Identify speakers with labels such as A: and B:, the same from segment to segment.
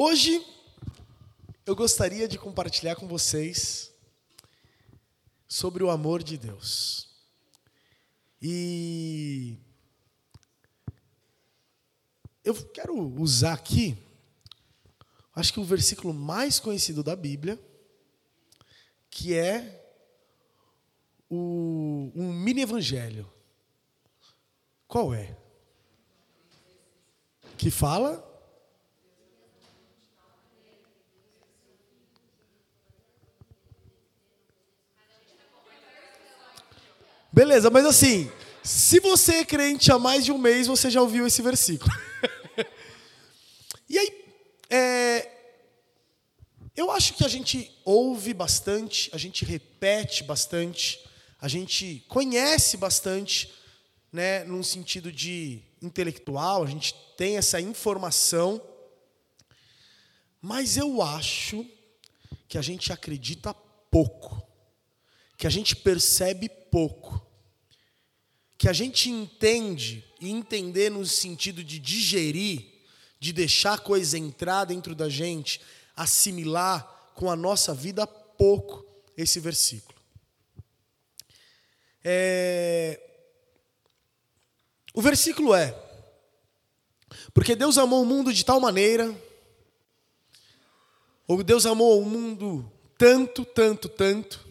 A: Hoje eu gostaria de compartilhar com vocês sobre o amor de Deus. E eu quero usar aqui, acho que o versículo mais conhecido da Bíblia, que é o, um mini evangelho. Qual é? Que fala Beleza, mas assim, se você é crente há mais de um mês, você já ouviu esse versículo. e aí, é, eu acho que a gente ouve bastante, a gente repete bastante, a gente conhece bastante, né, num sentido de intelectual, a gente tem essa informação, mas eu acho que a gente acredita pouco, que a gente percebe pouco, que a gente entende e entender no sentido de digerir, de deixar a coisa entrar dentro da gente, assimilar com a nossa vida pouco esse versículo. É... O versículo é: Porque Deus amou o mundo de tal maneira, ou Deus amou o mundo tanto, tanto, tanto,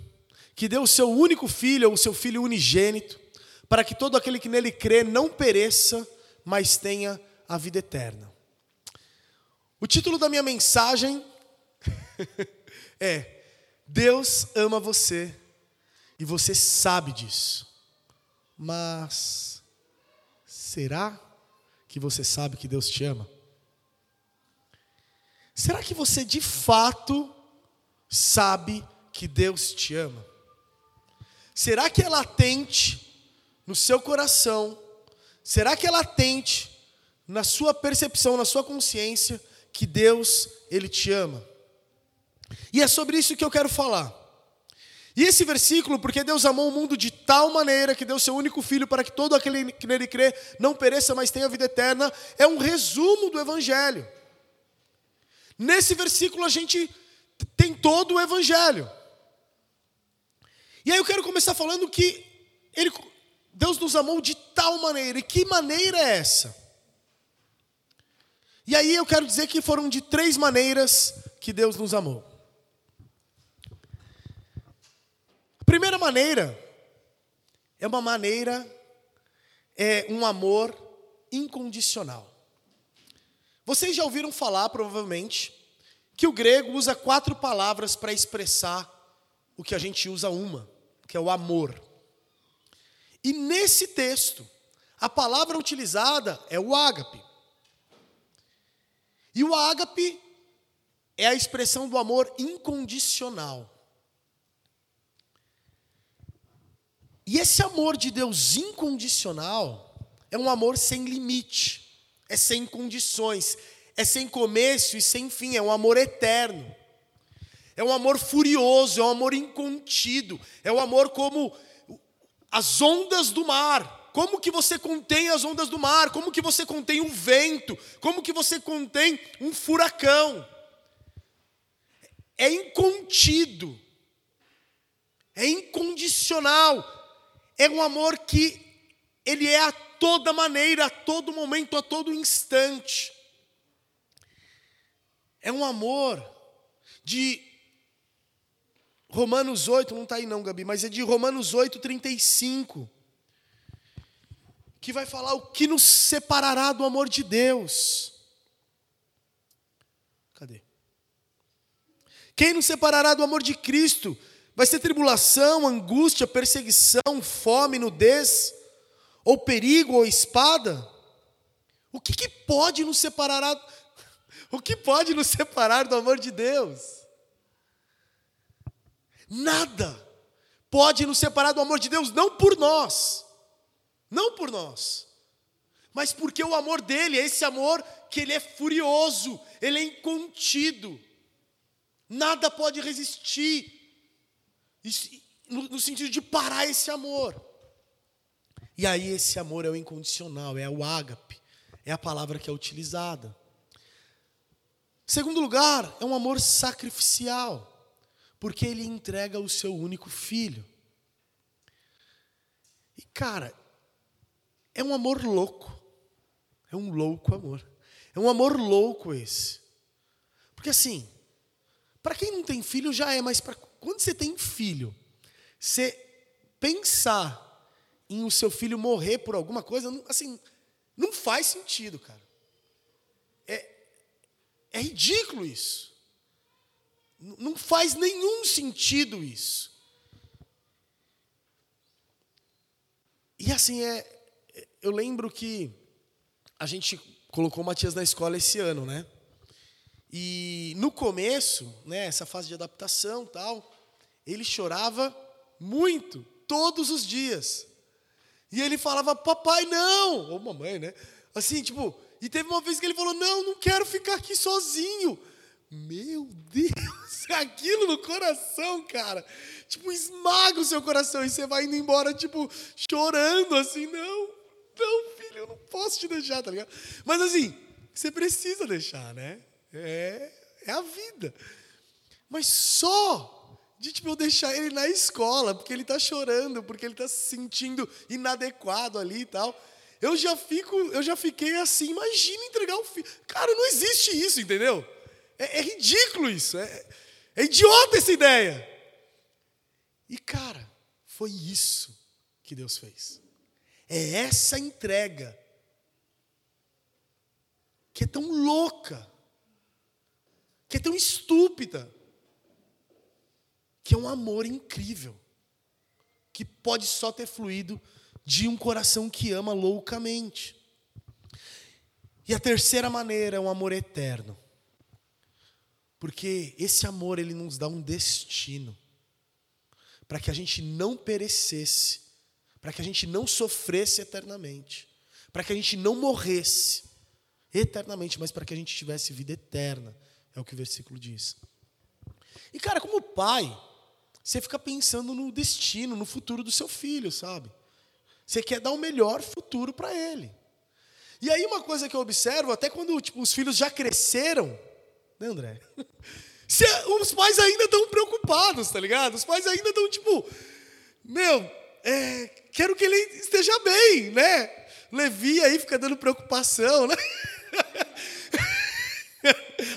A: que deu o seu único filho, ou o seu filho unigênito, para que todo aquele que nele crê não pereça, mas tenha a vida eterna. O título da minha mensagem é: Deus ama você e você sabe disso. Mas será que você sabe que Deus te ama? Será que você de fato sabe que Deus te ama? Será que é latente no seu coração? Será que é latente na sua percepção, na sua consciência que Deus ele te ama? E é sobre isso que eu quero falar. E esse versículo, porque Deus amou o mundo de tal maneira que deu seu único filho para que todo aquele que nele crê não pereça, mas tenha vida eterna, é um resumo do evangelho. Nesse versículo a gente tem todo o evangelho. E aí eu quero começar falando que ele, Deus nos amou de tal maneira. E que maneira é essa? E aí eu quero dizer que foram de três maneiras que Deus nos amou. A primeira maneira é uma maneira, é um amor incondicional. Vocês já ouviram falar, provavelmente, que o grego usa quatro palavras para expressar o que a gente usa uma que é o amor. E nesse texto, a palavra utilizada é o ágape. E o ágape é a expressão do amor incondicional. E esse amor de Deus incondicional é um amor sem limite, é sem condições, é sem começo e sem fim, é um amor eterno. É um amor furioso, é um amor incontido, é um amor como as ondas do mar. Como que você contém as ondas do mar? Como que você contém o vento? Como que você contém um furacão? É incontido. É incondicional. É um amor que ele é a toda maneira, a todo momento, a todo instante. É um amor de Romanos 8, não está aí não, Gabi, mas é de Romanos 8, 35. Que vai falar o que nos separará do amor de Deus. Cadê? Quem nos separará do amor de Cristo? Vai ser tribulação, angústia, perseguição, fome, nudez, ou perigo, ou espada? O que, que pode nos separar? O que pode nos separar do amor de Deus? Nada pode nos separar do amor de Deus, não por nós, não por nós, mas porque o amor dele é esse amor que ele é furioso, ele é incontido, nada pode resistir, no sentido de parar esse amor. E aí esse amor é o incondicional, é o ágape, é a palavra que é utilizada. Segundo lugar, é um amor sacrificial, porque ele entrega o seu único filho. E cara, é um amor louco. É um louco amor. É um amor louco esse. Porque assim, para quem não tem filho já é, mas quando você tem filho, você pensar em o seu filho morrer por alguma coisa, assim, não faz sentido, cara. É, é ridículo isso. Não faz nenhum sentido isso. E assim, é, eu lembro que a gente colocou o Matias na escola esse ano, né? E no começo, né, essa fase de adaptação tal, ele chorava muito, todos os dias. E ele falava, papai, não! Ou mamãe, né? Assim, tipo, e teve uma vez que ele falou, não, não quero ficar aqui sozinho. Meu Deus, aquilo no coração, cara. Tipo, esmaga o seu coração e você vai indo embora, tipo, chorando, assim, não, não, filho, eu não posso te deixar, tá ligado? Mas assim, você precisa deixar, né? É, é a vida. Mas só de tipo, eu deixar ele na escola, porque ele está chorando, porque ele está se sentindo inadequado ali e tal. Eu já fico, eu já fiquei assim, imagina entregar o filho. Cara, não existe isso, entendeu? É, é ridículo isso. É, é idiota essa ideia. E, cara, foi isso que Deus fez. É essa entrega que é tão louca, que é tão estúpida, que é um amor incrível, que pode só ter fluído de um coração que ama loucamente. E a terceira maneira é um amor eterno. Porque esse amor ele nos dá um destino para que a gente não perecesse, para que a gente não sofresse eternamente, para que a gente não morresse eternamente, mas para que a gente tivesse vida eterna, é o que o versículo diz. E cara, como pai, você fica pensando no destino, no futuro do seu filho, sabe? Você quer dar o melhor futuro para ele. E aí uma coisa que eu observo, até quando tipo, os filhos já cresceram, né, André? Se, os pais ainda estão preocupados, tá ligado? Os pais ainda estão tipo, meu, é, quero que ele esteja bem, né? Levi aí fica dando preocupação, né?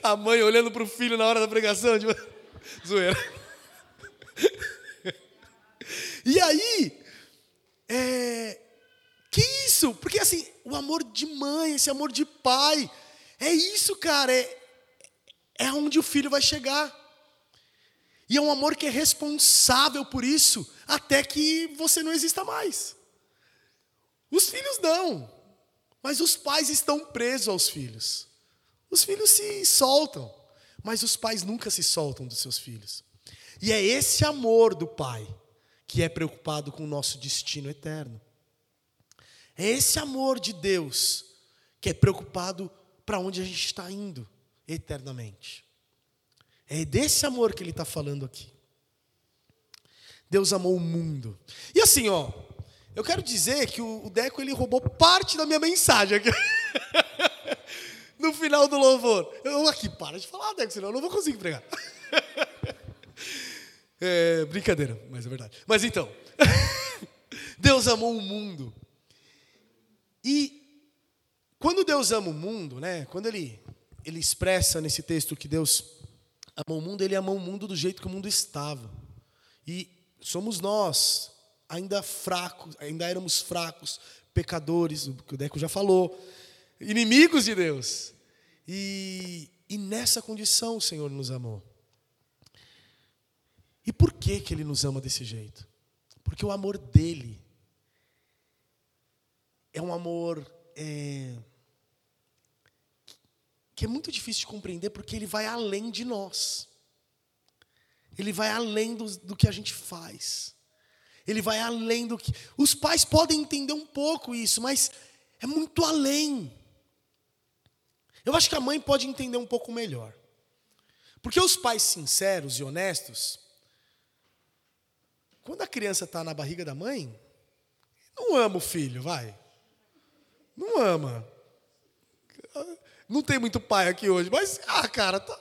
A: A mãe olhando para o filho na hora da pregação, tipo, zoeira. E aí, é, que isso? Porque assim, o amor de mãe, esse amor de pai, é isso, cara, é, é onde o filho vai chegar. E é um amor que é responsável por isso até que você não exista mais. Os filhos não, mas os pais estão presos aos filhos. Os filhos se soltam, mas os pais nunca se soltam dos seus filhos. E é esse amor do pai que é preocupado com o nosso destino eterno. É esse amor de Deus que é preocupado para onde a gente está indo eternamente. É desse amor que ele está falando aqui. Deus amou o mundo. E assim, ó, eu quero dizer que o Deco ele roubou parte da minha mensagem aqui. no final do louvor. Eu aqui, para de falar, Deco, senão eu não vou conseguir pregar. é, brincadeira, mas é verdade. Mas então, Deus amou o mundo. E quando Deus ama o mundo, né? Quando ele ele expressa nesse texto que Deus amou o mundo, ele amou o mundo do jeito que o mundo estava. E somos nós, ainda fracos, ainda éramos fracos, pecadores, o que o Deco já falou, inimigos de Deus. E, e nessa condição o Senhor nos amou. E por que, que Ele nos ama desse jeito? Porque o amor dele é um amor é, que é muito difícil de compreender porque ele vai além de nós. Ele vai além do, do que a gente faz. Ele vai além do que. Os pais podem entender um pouco isso, mas é muito além. Eu acho que a mãe pode entender um pouco melhor. Porque os pais sinceros e honestos, quando a criança está na barriga da mãe, não ama o filho, vai. Não ama Não tem muito pai aqui hoje, mas, ah, cara, tá,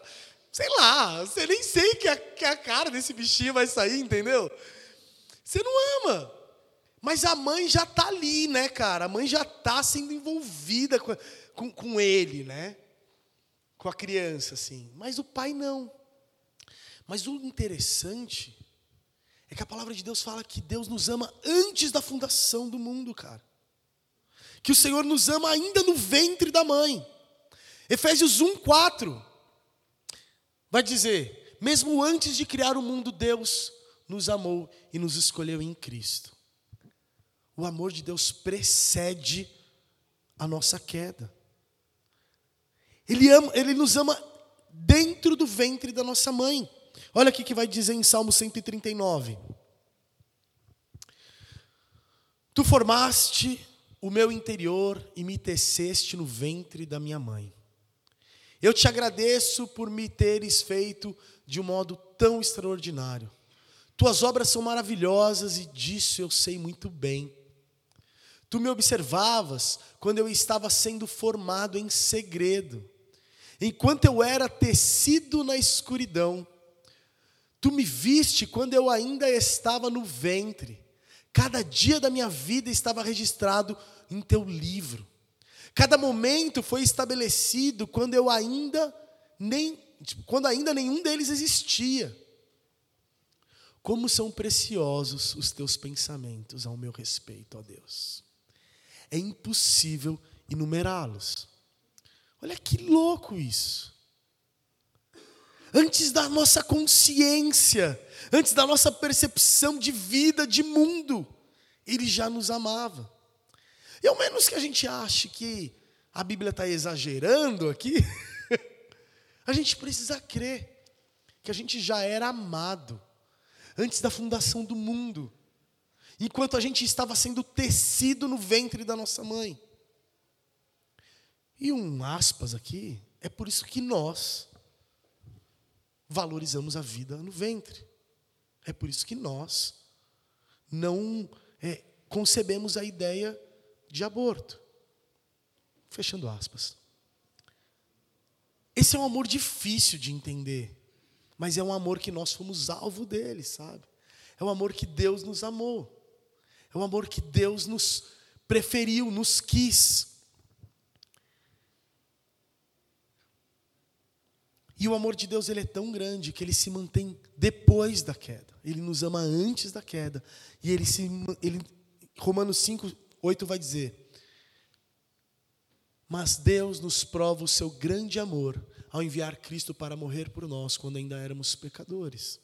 A: sei lá, você nem sei que a, que a cara desse bichinho vai sair, entendeu? Você não ama. Mas a mãe já tá ali, né, cara? A mãe já tá sendo envolvida com, com, com ele, né? Com a criança, assim. Mas o pai não. Mas o interessante é que a palavra de Deus fala que Deus nos ama antes da fundação do mundo, cara. Que o Senhor nos ama ainda no ventre da mãe. Efésios 1, 4 vai dizer: mesmo antes de criar o mundo, Deus nos amou e nos escolheu em Cristo. O amor de Deus precede a nossa queda. Ele, ama, ele nos ama dentro do ventre da nossa mãe. Olha aqui que vai dizer em Salmo 139. Tu formaste o meu interior e me teceste no ventre da minha mãe. Eu te agradeço por me teres feito de um modo tão extraordinário. Tuas obras são maravilhosas e disso eu sei muito bem. Tu me observavas quando eu estava sendo formado em segredo, enquanto eu era tecido na escuridão. Tu me viste quando eu ainda estava no ventre. Cada dia da minha vida estava registrado em teu livro. Cada momento foi estabelecido quando eu ainda nem quando ainda nenhum deles existia. Como são preciosos os teus pensamentos ao meu respeito, ó Deus. É impossível enumerá-los. Olha que louco isso. Antes da nossa consciência, antes da nossa percepção de vida, de mundo, Ele já nos amava. E ao menos que a gente ache que a Bíblia está exagerando aqui, a gente precisa crer que a gente já era amado antes da fundação do mundo, enquanto a gente estava sendo tecido no ventre da nossa mãe. E um aspas aqui, é por isso que nós valorizamos a vida no ventre. É por isso que nós não é, concebemos a ideia de aborto. Fechando aspas. Esse é um amor difícil de entender, mas é um amor que nós fomos alvo dele, sabe? É um amor que Deus nos amou. É um amor que Deus nos preferiu, nos quis. E o amor de Deus ele é tão grande que ele se mantém depois da queda. Ele nos ama antes da queda. E ele se ele Romanos 5, 8 vai dizer: Mas Deus nos prova o seu grande amor ao enviar Cristo para morrer por nós quando ainda éramos pecadores.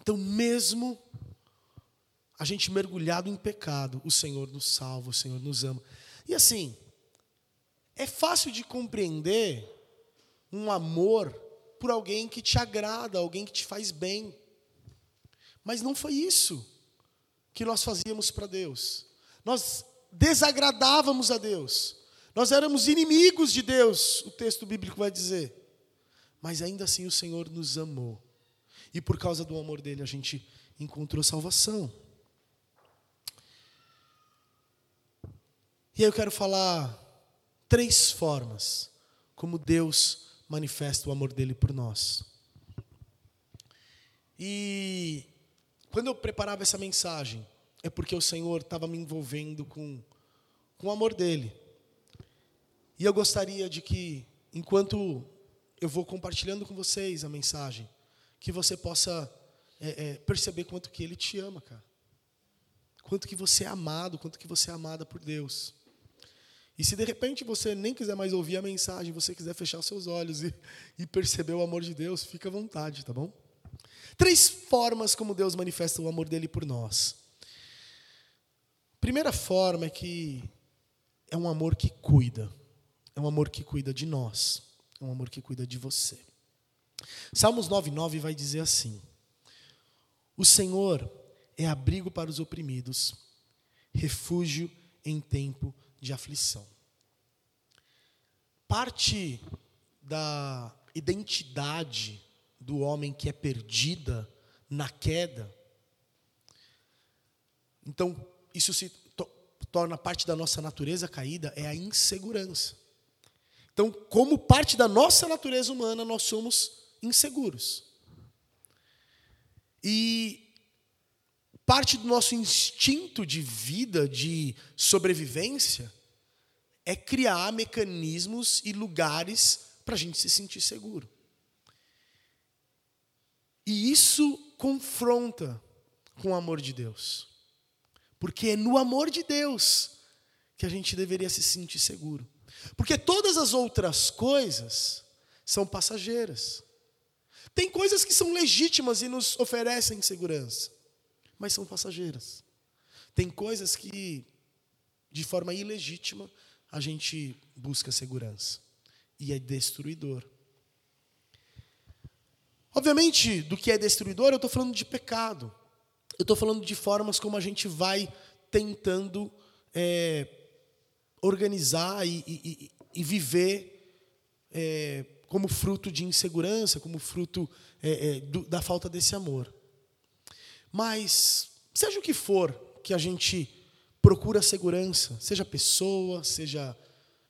A: Então, mesmo a gente mergulhado em pecado, o Senhor nos salva, o Senhor nos ama. E assim, é fácil de compreender um amor por alguém que te agrada, alguém que te faz bem. Mas não foi isso que nós fazíamos para Deus. Nós desagradávamos a Deus. Nós éramos inimigos de Deus, o texto bíblico vai dizer. Mas ainda assim o Senhor nos amou. E por causa do amor dele a gente encontrou salvação. E aí eu quero falar três formas como Deus manifesta o amor dele por nós. E quando eu preparava essa mensagem, é porque o Senhor estava me envolvendo com, com o amor dele. E eu gostaria de que, enquanto eu vou compartilhando com vocês a mensagem, que você possa é, é, perceber quanto que ele te ama, cara. Quanto que você é amado, quanto que você é amada por Deus. E se de repente você nem quiser mais ouvir a mensagem, você quiser fechar seus olhos e, e perceber o amor de Deus, fica à vontade, tá bom? Três formas como Deus manifesta o amor dele por nós. Primeira forma é que é um amor que cuida. É um amor que cuida de nós. É um amor que cuida de você. Salmos 9,9 vai dizer assim: O Senhor é abrigo para os oprimidos, refúgio em tempo de de aflição. Parte da identidade do homem que é perdida na queda. Então, isso se to torna parte da nossa natureza caída, é a insegurança. Então, como parte da nossa natureza humana, nós somos inseguros. E parte do nosso instinto de vida, de sobrevivência, é criar mecanismos e lugares para a gente se sentir seguro. E isso confronta com o amor de Deus. Porque é no amor de Deus que a gente deveria se sentir seguro. Porque todas as outras coisas são passageiras. Tem coisas que são legítimas e nos oferecem segurança, mas são passageiras. Tem coisas que, de forma ilegítima, a gente busca segurança e é destruidor. Obviamente, do que é destruidor, eu estou falando de pecado. Eu estou falando de formas como a gente vai tentando é, organizar e, e, e viver é, como fruto de insegurança, como fruto é, é, do, da falta desse amor. Mas, seja o que for que a gente procura segurança, seja pessoa, seja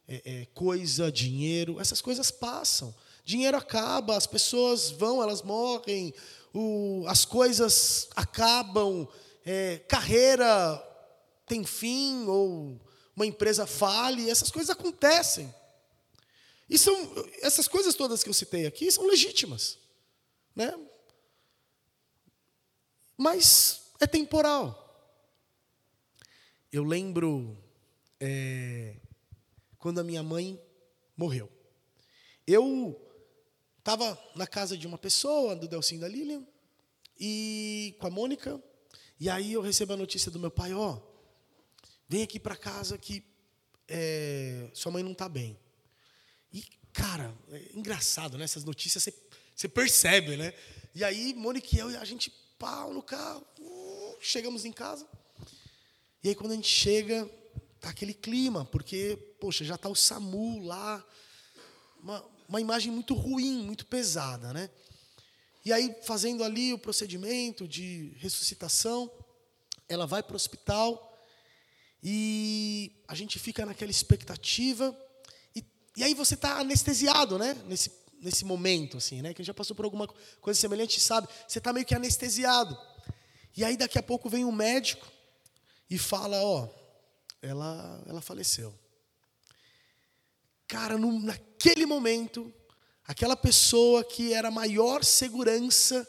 A: é, é, coisa, dinheiro, essas coisas passam. Dinheiro acaba, as pessoas vão, elas morrem, o, as coisas acabam, é, carreira tem fim, ou uma empresa fale, essas coisas acontecem. E são, essas coisas todas que eu citei aqui são legítimas. Né? Mas é temporal. Eu lembro é, quando a minha mãe morreu. Eu Estava na casa de uma pessoa, do Delcinho da Lilian, e com a Mônica, e aí eu recebo a notícia do meu pai, ó, oh, vem aqui para casa que é, sua mãe não está bem. E, cara, é engraçado, né? Essas notícias você, você percebe, né? E aí, Mônica e eu, a gente, pau no carro, uh, chegamos em casa. E aí, quando a gente chega, tá aquele clima, porque, poxa, já tá o SAMU lá, uma, uma imagem muito ruim, muito pesada, né? E aí, fazendo ali o procedimento de ressuscitação, ela vai para o hospital e a gente fica naquela expectativa. E, e aí você está anestesiado, né? Nesse, nesse momento, assim, né? Quem já passou por alguma coisa semelhante sabe. Você está meio que anestesiado. E aí, daqui a pouco, vem um médico e fala: Ó, ela, ela faleceu. Cara, no, naquele momento, aquela pessoa que era a maior segurança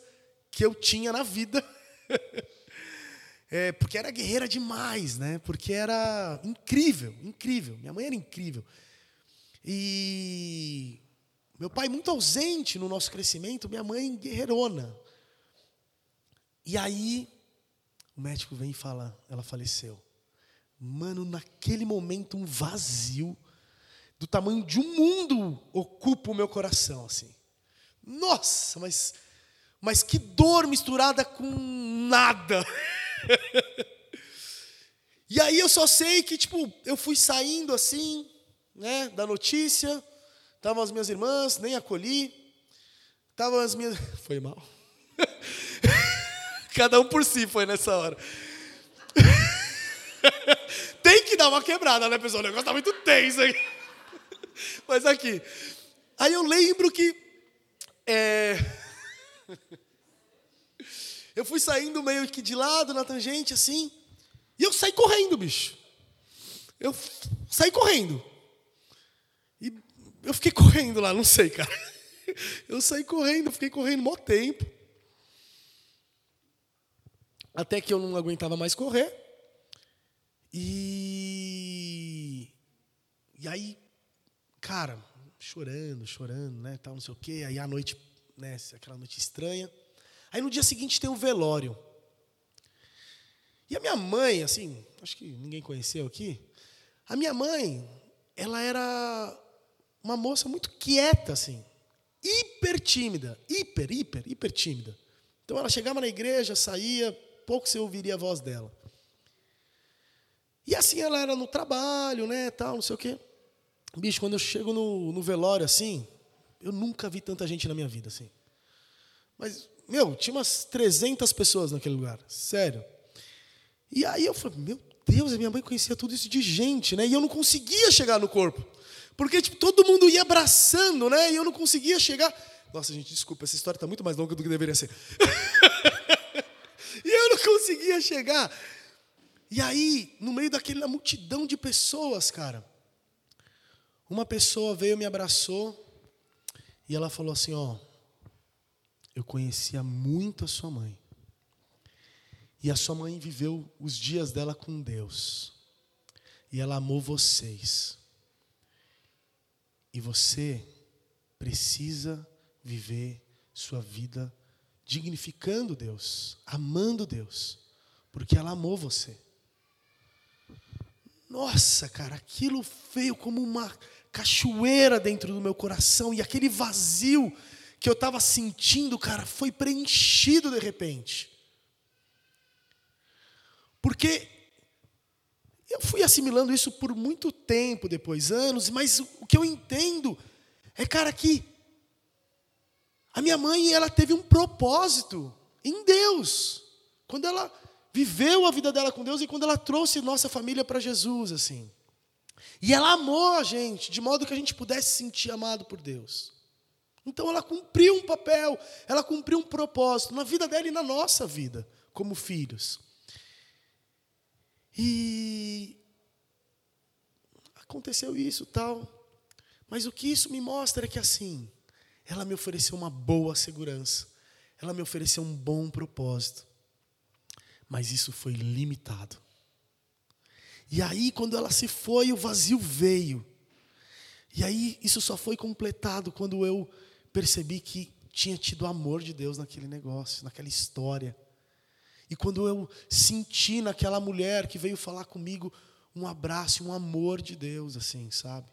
A: que eu tinha na vida, é, porque era guerreira demais, né? Porque era incrível, incrível. Minha mãe era incrível. E meu pai muito ausente no nosso crescimento, minha mãe guerreirona. E aí o médico vem e fala, ela faleceu. Mano, naquele momento um vazio do tamanho de um mundo ocupa o meu coração, assim. Nossa, mas, mas que dor misturada com nada. e aí eu só sei que, tipo, eu fui saindo assim, né, da notícia, estavam as minhas irmãs, nem acolhi, estavam as minhas... Foi mal. Cada um por si foi nessa hora. Tem que dar uma quebrada, né, pessoal? O negócio tá muito tenso aí. Mas aqui. Aí eu lembro que. É, eu fui saindo meio que de lado na tangente, assim. E eu saí correndo, bicho. Eu saí correndo. Eu fiquei correndo lá, não sei, cara. Eu saí correndo, fiquei correndo mó tempo. Até que eu não aguentava mais correr. E. E aí cara, chorando, chorando, né, tal, não sei o quê. Aí a noite, né, aquela noite estranha. Aí no dia seguinte tem o velório. E a minha mãe, assim, acho que ninguém conheceu aqui. A minha mãe, ela era uma moça muito quieta, assim, hiper tímida, hiper, hiper, hiper tímida. Então ela chegava na igreja, saía, pouco você ouviria a voz dela. E assim ela era no trabalho, né, tal, não sei o quê. Bicho, quando eu chego no, no velório assim, eu nunca vi tanta gente na minha vida assim. Mas, meu, tinha umas 300 pessoas naquele lugar, sério. E aí eu falei, meu Deus, a minha mãe conhecia tudo isso de gente, né? E eu não conseguia chegar no corpo. Porque tipo, todo mundo ia abraçando, né? E eu não conseguia chegar. Nossa, gente, desculpa, essa história está muito mais longa do que deveria ser. e eu não conseguia chegar. E aí, no meio daquela multidão de pessoas, cara, uma pessoa veio, me abraçou e ela falou assim: Ó, eu conhecia muito a sua mãe. E a sua mãe viveu os dias dela com Deus. E ela amou vocês. E você precisa viver sua vida dignificando Deus, amando Deus, porque ela amou você. Nossa, cara, aquilo veio como uma cachoeira dentro do meu coração e aquele vazio que eu estava sentindo, cara, foi preenchido de repente. Porque eu fui assimilando isso por muito tempo depois, anos, mas o que eu entendo é, cara, que a minha mãe, ela teve um propósito em Deus. Quando ela viveu a vida dela com Deus e quando ela trouxe nossa família para Jesus, assim. E ela amou a gente, de modo que a gente pudesse se sentir amado por Deus. Então ela cumpriu um papel, ela cumpriu um propósito na vida dela e na nossa vida, como filhos. E aconteceu isso, tal. Mas o que isso me mostra é que assim, ela me ofereceu uma boa segurança. Ela me ofereceu um bom propósito. Mas isso foi limitado. E aí, quando ela se foi, o vazio veio. E aí, isso só foi completado quando eu percebi que tinha tido o amor de Deus naquele negócio, naquela história. E quando eu senti naquela mulher que veio falar comigo um abraço, um amor de Deus, assim, sabe?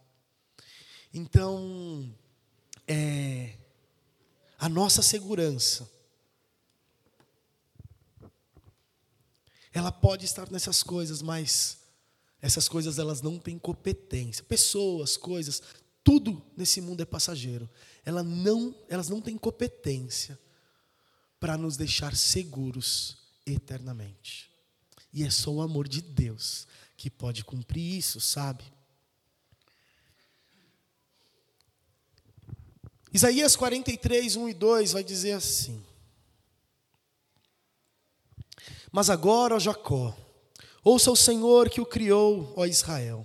A: Então, é, a nossa segurança, ela pode estar nessas coisas, mas essas coisas elas não têm competência. Pessoas, coisas, tudo nesse mundo é passageiro. Ela não, elas não têm competência para nos deixar seguros eternamente. E é só o amor de Deus que pode cumprir isso, sabe? Isaías 43, 1 e 2 vai dizer assim: Mas agora, ó Jacó, ouça o Senhor que o criou, ó Israel.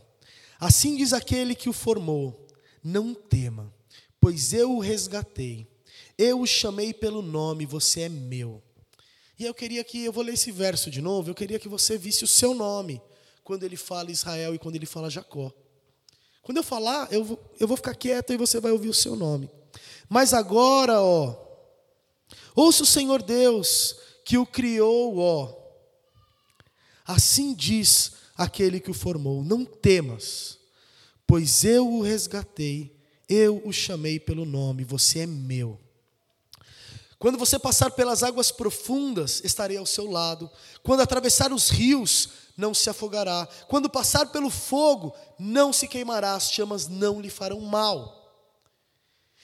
A: Assim diz aquele que o formou: Não tema, pois eu o resgatei. Eu o chamei pelo nome, você é meu. E eu queria que, eu vou ler esse verso de novo, eu queria que você visse o seu nome quando ele fala Israel e quando ele fala Jacó. Quando eu falar, eu vou, eu vou ficar quieto e você vai ouvir o seu nome. Mas agora, ó, ouça o Senhor Deus que o criou, ó. Assim diz aquele que o formou: Não temas, pois eu o resgatei, eu o chamei pelo nome, você é meu. Quando você passar pelas águas profundas, estarei ao seu lado. Quando atravessar os rios, não se afogará. Quando passar pelo fogo, não se queimará, as chamas não lhe farão mal.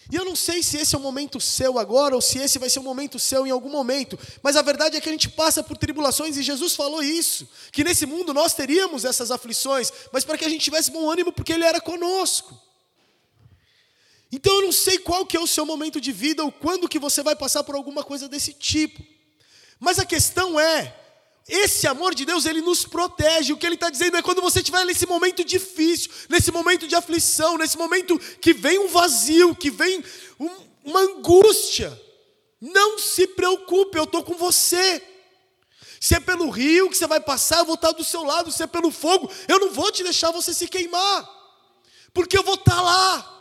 A: E eu não sei se esse é o momento seu agora ou se esse vai ser o momento seu em algum momento, mas a verdade é que a gente passa por tribulações e Jesus falou isso, que nesse mundo nós teríamos essas aflições, mas para que a gente tivesse bom ânimo porque ele era conosco. Então eu não sei qual que é o seu momento de vida ou quando que você vai passar por alguma coisa desse tipo. Mas a questão é, esse amor de Deus, ele nos protege. O que ele está dizendo é quando você estiver nesse momento difícil, nesse momento de aflição, nesse momento que vem um vazio, que vem um, uma angústia, não se preocupe, eu estou com você. Se é pelo rio que você vai passar, eu vou estar do seu lado. Se é pelo fogo, eu não vou te deixar você se queimar, porque eu vou estar lá.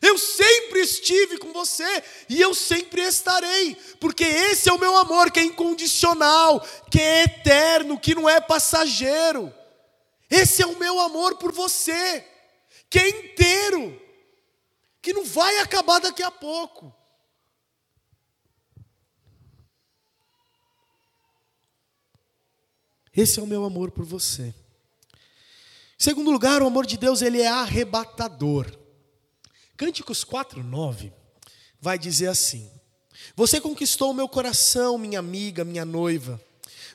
A: Eu sempre estive com você e eu sempre estarei, porque esse é o meu amor que é incondicional, que é eterno, que não é passageiro. Esse é o meu amor por você, que é inteiro, que não vai acabar daqui a pouco. Esse é o meu amor por você. Em segundo lugar, o amor de Deus ele é arrebatador. Cânticos 4, 9 vai dizer assim: Você conquistou o meu coração, minha amiga, minha noiva.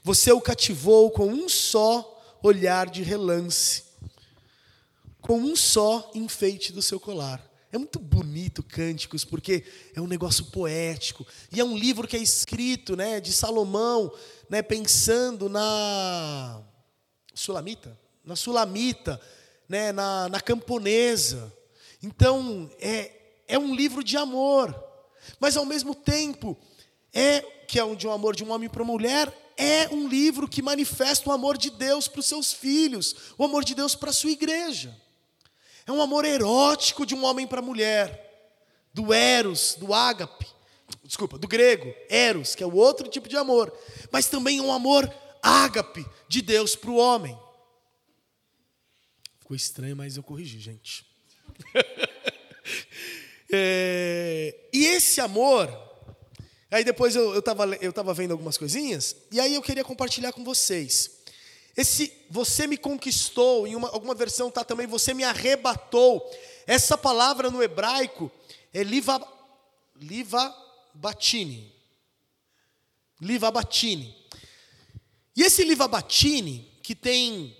A: Você o cativou com um só olhar de relance. com um só enfeite do seu colar. É muito bonito Cânticos, porque é um negócio poético. E é um livro que é escrito né, de Salomão, né, pensando na Sulamita, na Sulamita, né, na, na camponesa. Então, é, é um livro de amor. Mas, ao mesmo tempo, é que é um, de um amor de um homem para uma mulher, é um livro que manifesta o amor de Deus para os seus filhos, o amor de Deus para a sua igreja. É um amor erótico de um homem para a mulher, do eros, do ágape, desculpa, do grego, eros, que é o outro tipo de amor, mas também um amor ágape de Deus para o homem. Ficou estranho, mas eu corrigi, gente. é, e esse amor, aí depois eu estava eu tava vendo algumas coisinhas, e aí eu queria compartilhar com vocês. Esse você me conquistou, em uma, alguma versão está também você me arrebatou. Essa palavra no hebraico é liva, liva batini. Liva batini. E esse liva batini, que tem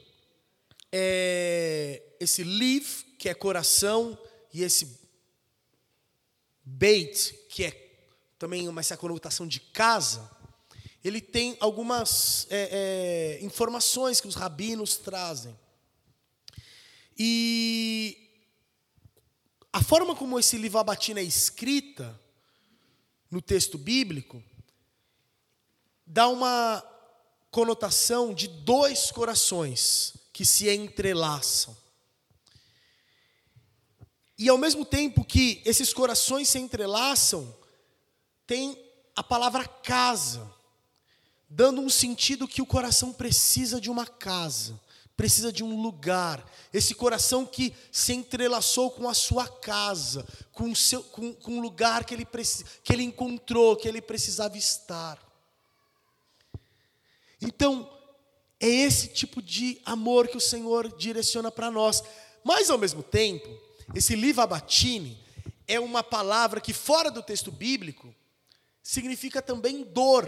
A: é, esse liv, que é coração, e esse beit, que é também uma essa conotação de casa, ele tem algumas é, é, informações que os rabinos trazem. E a forma como esse livro Abatina é escrita no texto bíblico dá uma conotação de dois corações que se entrelaçam. E ao mesmo tempo que esses corações se entrelaçam, tem a palavra casa dando um sentido que o coração precisa de uma casa, precisa de um lugar. Esse coração que se entrelaçou com a sua casa, com o seu, com, com lugar que ele, que ele encontrou, que ele precisava estar. Então, é esse tipo de amor que o Senhor direciona para nós. Mas, ao mesmo tempo, esse livabatine é uma palavra que, fora do texto bíblico, significa também dor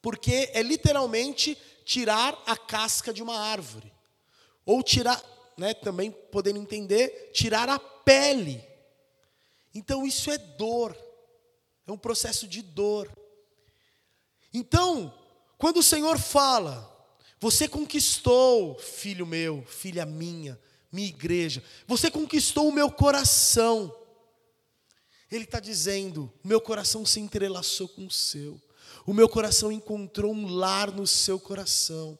A: porque é literalmente tirar a casca de uma árvore. Ou tirar, né, também podendo entender, tirar a pele. Então isso é dor. É um processo de dor. Então, quando o Senhor fala, você conquistou, filho meu, filha minha, minha igreja, você conquistou o meu coração. Ele está dizendo: meu coração se entrelaçou com o seu. O meu coração encontrou um lar no seu coração.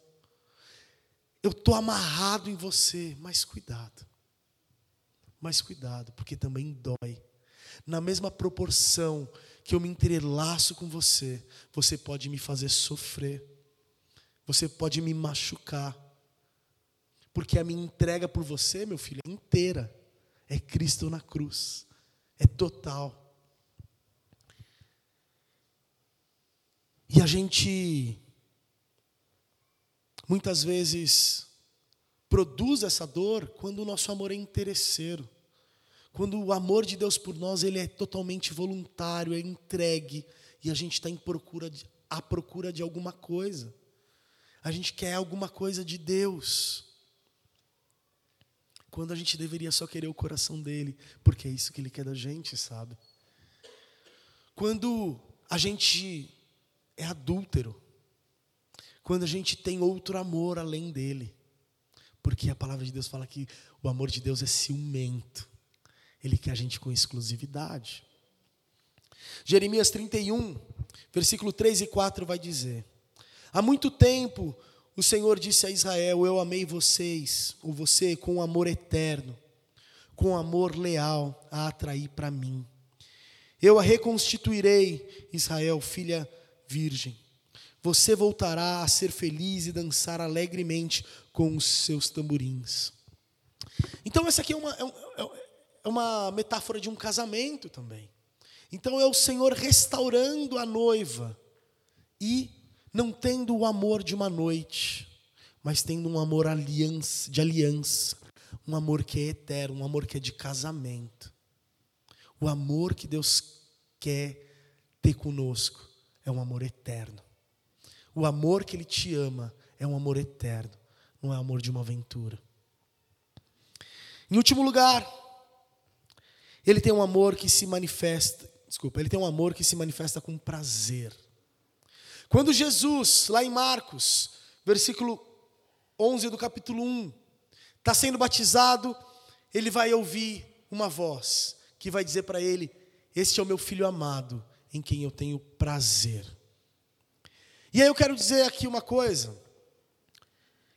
A: Eu estou amarrado em você, mas cuidado. Mas cuidado, porque também dói. Na mesma proporção que eu me entrelaço com você, você pode me fazer sofrer. Você pode me machucar. Porque a minha entrega por você, meu filho, é inteira. É Cristo na cruz. É total. E a gente, muitas vezes, produz essa dor quando o nosso amor é interesseiro. Quando o amor de Deus por nós ele é totalmente voluntário, é entregue, e a gente está em procura à procura de alguma coisa. A gente quer alguma coisa de Deus. Quando a gente deveria só querer o coração dele, porque é isso que ele quer da gente, sabe? Quando a gente é adúltero. Quando a gente tem outro amor além dele. Porque a palavra de Deus fala que o amor de Deus é ciumento. Ele quer a gente com exclusividade. Jeremias 31, versículo 3 e 4 vai dizer: Há muito tempo o Senhor disse a Israel: Eu amei vocês, ou você, com um amor eterno, com um amor leal a atrair para mim. Eu a reconstituirei, Israel, filha virgem. Você voltará a ser feliz e dançar alegremente com os seus tamborins. Então, essa aqui é uma, é, é, é uma metáfora de um casamento também. Então, é o Senhor restaurando a noiva e não tendo o amor de uma noite, mas tendo um amor aliança, de aliança, um amor que é eterno, um amor que é de casamento. O amor que Deus quer ter conosco é um amor eterno. O amor que Ele te ama é um amor eterno, não é amor de uma aventura. Em último lugar, ele tem um amor que se manifesta, desculpa, ele tem um amor que se manifesta com prazer. Quando Jesus, lá em Marcos, versículo 11 do capítulo 1, está sendo batizado, ele vai ouvir uma voz que vai dizer para ele: Este é o meu filho amado, em quem eu tenho prazer. E aí eu quero dizer aqui uma coisa,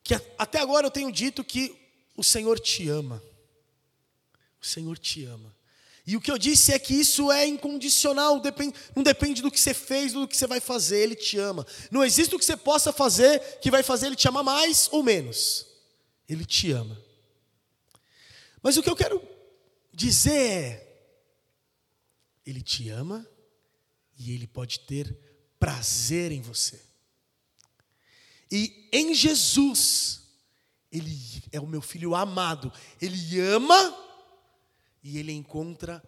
A: que até agora eu tenho dito que o Senhor te ama. O Senhor te ama. E o que eu disse é que isso é incondicional, não depende do que você fez, do que você vai fazer, Ele te ama. Não existe o que você possa fazer que vai fazer Ele te amar mais ou menos. Ele te ama. Mas o que eu quero dizer é: Ele te ama e Ele pode ter prazer em você. E em Jesus, Ele é o meu filho amado, Ele ama e Ele encontra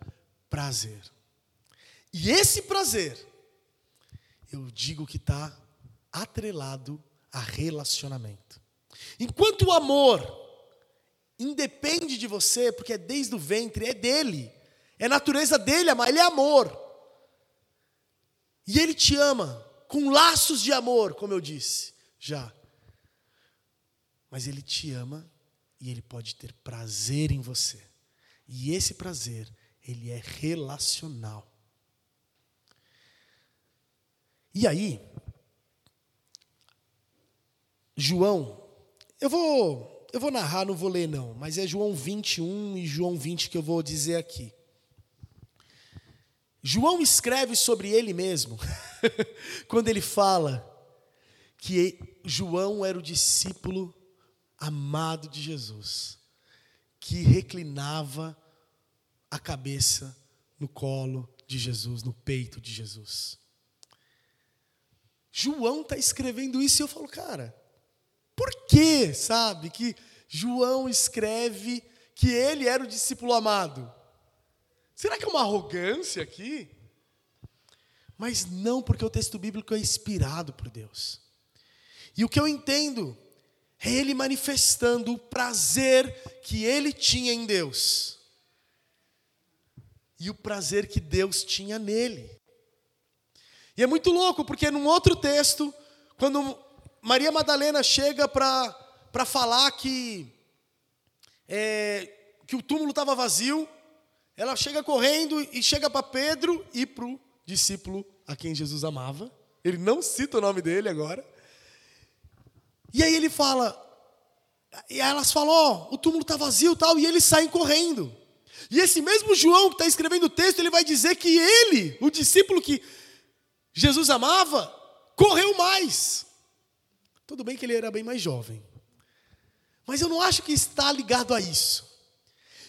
A: prazer. E esse prazer, eu digo que está atrelado a relacionamento. Enquanto o amor independe de você, porque é desde o ventre, é dele. É natureza dele amar, ele é amor. E ele te ama com laços de amor, como eu disse já. Mas ele te ama e ele pode ter prazer em você. E esse prazer, ele é relacional. E aí, João, eu vou eu vou narrar, não vou ler não, mas é João 21 e João 20 que eu vou dizer aqui. João escreve sobre ele mesmo, quando ele fala que João era o discípulo amado de Jesus, que reclinava a cabeça no colo de Jesus, no peito de Jesus. João está escrevendo isso e eu falo, cara, por que, sabe, que João escreve que ele era o discípulo amado? Será que é uma arrogância aqui? Mas não, porque o texto bíblico é inspirado por Deus. E o que eu entendo é ele manifestando o prazer que ele tinha em Deus. E o prazer que Deus tinha nele. E é muito louco, porque num outro texto, quando Maria Madalena chega para falar que, é, que o túmulo estava vazio. Ela chega correndo e chega para Pedro e para o discípulo a quem Jesus amava. Ele não cita o nome dele agora. E aí ele fala, e elas falam, ó, oh, o túmulo está vazio tal, e eles saem correndo. E esse mesmo João que está escrevendo o texto, ele vai dizer que ele, o discípulo que Jesus amava, correu mais. Tudo bem que ele era bem mais jovem. Mas eu não acho que está ligado a isso.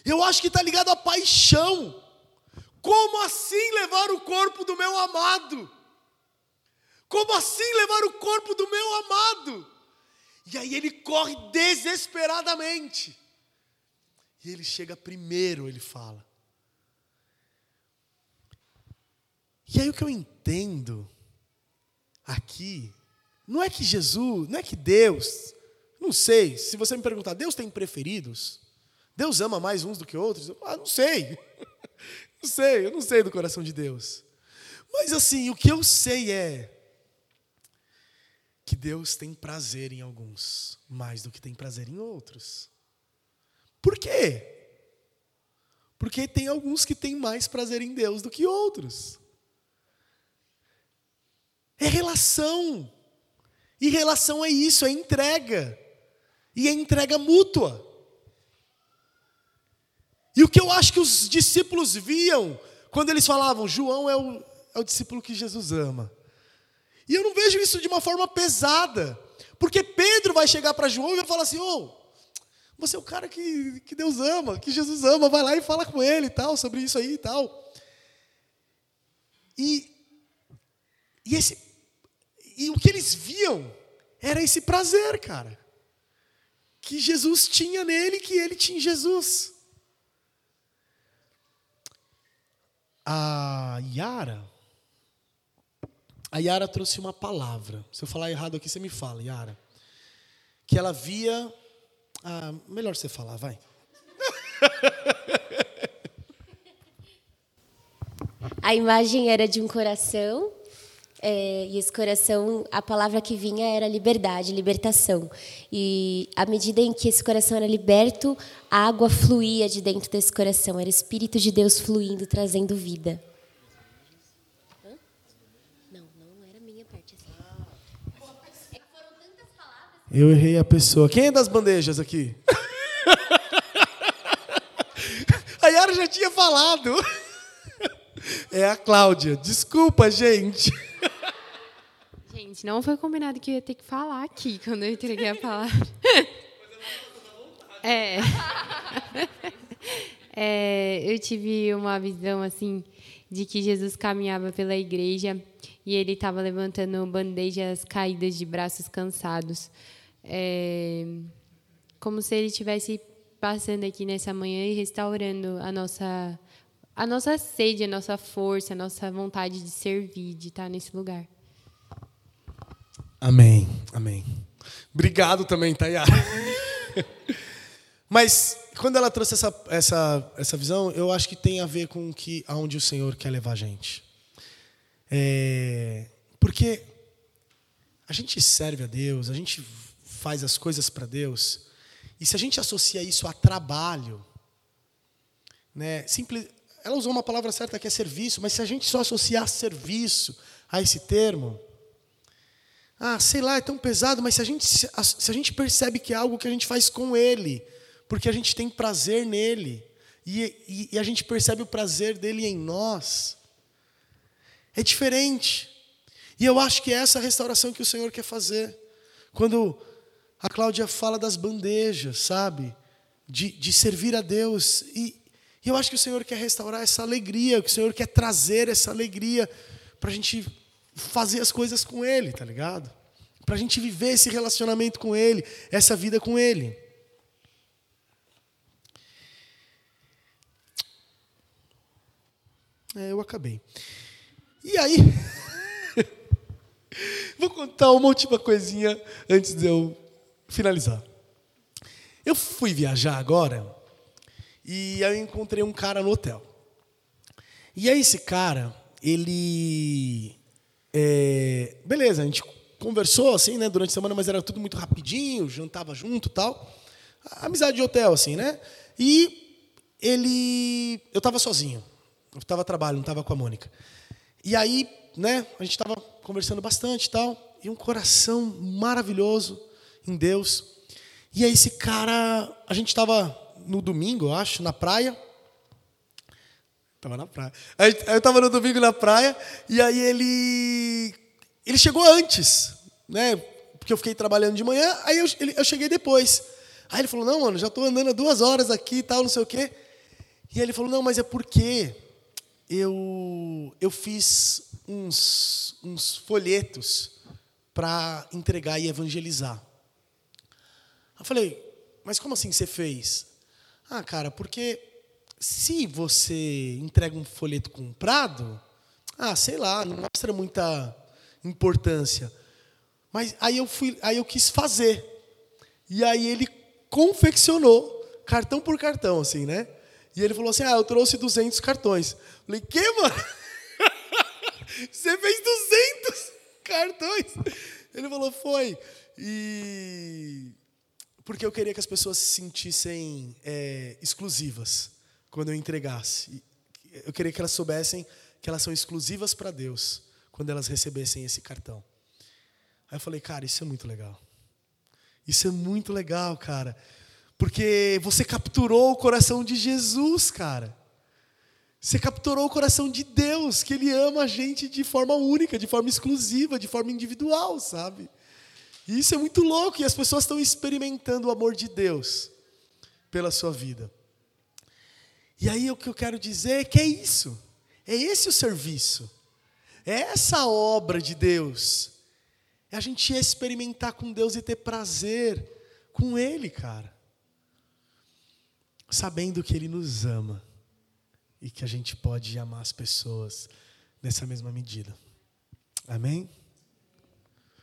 A: Eu acho que está ligado à paixão. Como assim levar o corpo do meu amado? Como assim levar o corpo do meu amado? E aí ele corre desesperadamente. E ele chega primeiro, ele fala. E aí o que eu entendo aqui não é que Jesus, não é que Deus, não sei, se você me perguntar, Deus tem preferidos? Deus ama mais uns do que outros? Ah, não sei. Não sei, eu não sei do coração de Deus. Mas assim, o que eu sei é que Deus tem prazer em alguns, mais do que tem prazer em outros. Por quê? Porque tem alguns que têm mais prazer em Deus do que outros. É relação. E relação é isso, é entrega. E é entrega mútua. E o que eu acho que os discípulos viam quando eles falavam, João é o, é o discípulo que Jesus ama. E eu não vejo isso de uma forma pesada. Porque Pedro vai chegar para João e vai falar assim: Ô, você é o cara que, que Deus ama, que Jesus ama, vai lá e fala com ele e tal, sobre isso aí e tal. E, e esse e o que eles viam era esse prazer, cara. Que Jesus tinha nele, que ele tinha em Jesus. A Yara, a Yara trouxe uma palavra. Se eu falar errado aqui, você me fala, Yara. Que ela via. Ah, melhor você falar, vai.
B: A imagem era de um coração, é, e esse coração, a palavra que vinha era liberdade, libertação. E à medida em que esse coração era liberto, a água fluía de dentro desse coração, era o Espírito de Deus fluindo, trazendo vida. Não, não era minha parte. Assim.
A: Eu errei a pessoa. Quem é das bandejas aqui? a Yara já tinha falado. É a Cláudia. Desculpa, gente.
C: Gente, não foi combinado que eu ia ter que falar aqui quando eu entreguei a palavra. É. é. Eu tive uma visão assim de que Jesus caminhava pela igreja e ele estava levantando bandejas caídas de braços cansados. É, como se ele estivesse passando aqui nessa manhã e restaurando a nossa a nossa sede, a nossa força, a nossa vontade de servir, de estar nesse lugar.
A: Amém, amém. Obrigado também, Tayara. Mas quando ela trouxe essa, essa, essa visão, eu acho que tem a ver com que aonde o Senhor quer levar a gente. É, porque a gente serve a Deus, a gente faz as coisas para Deus, e se a gente associa isso a trabalho, né, simples, ela usou uma palavra certa que é serviço, mas se a gente só associar serviço a esse termo, ah, sei lá, é tão pesado, mas se a gente, se a gente percebe que é algo que a gente faz com Ele, porque a gente tem prazer nele, e, e, e a gente percebe o prazer dele em nós, é diferente. E eu acho que é essa restauração que o Senhor quer fazer. Quando a Cláudia fala das bandejas, sabe? De, de servir a Deus. E, e eu acho que o Senhor quer restaurar essa alegria, que o Senhor quer trazer essa alegria para a gente fazer as coisas com Ele, tá ligado? Para a gente viver esse relacionamento com Ele, essa vida com Ele. É, eu acabei. E aí, vou contar uma última coisinha antes de eu finalizar. Eu fui viajar agora e eu encontrei um cara no hotel. E aí esse cara, ele. É, beleza, a gente conversou assim, né, durante a semana, mas era tudo muito rapidinho, jantava junto tal. Amizade de hotel, assim, né? E ele. Eu estava sozinho. Eu estava a trabalho, não estava com a Mônica. E aí, né, a gente estava conversando bastante tal. E um coração maravilhoso em Deus. E aí esse cara, a gente estava no domingo, eu acho, na praia. Tava na praia. Eu estava no domingo na praia e aí ele ele chegou antes, né? Porque eu fiquei trabalhando de manhã, aí eu, ele, eu cheguei depois. Aí ele falou: "Não, mano, já estou andando duas horas aqui e tal, não sei o quê". E aí ele falou: "Não, mas é porque eu eu fiz uns uns folhetos para entregar e evangelizar". Eu falei: "Mas como assim você fez?" Ah, cara, porque se você entrega um folheto comprado, ah, sei lá, não mostra muita importância. Mas aí eu fui, aí eu quis fazer. E aí ele confeccionou cartão por cartão, assim, né? E ele falou assim: "Ah, eu trouxe 200 cartões". Eu falei: "Que, mano? Você fez 200 cartões?" Ele falou: "Foi". E porque eu queria que as pessoas se sentissem é, exclusivas quando eu entregasse. Eu queria que elas soubessem que elas são exclusivas para Deus quando elas recebessem esse cartão. Aí eu falei, cara, isso é muito legal. Isso é muito legal, cara. Porque você capturou o coração de Jesus, cara. Você capturou o coração de Deus, que Ele ama a gente de forma única, de forma exclusiva, de forma individual, sabe? E isso é muito louco, e as pessoas estão experimentando o amor de Deus pela sua vida. E aí o que eu quero dizer é que é isso. É esse o serviço. É essa obra de Deus. É a gente experimentar com Deus e ter prazer com Ele, cara. Sabendo que Ele nos ama e que a gente pode amar as pessoas nessa mesma medida. Amém?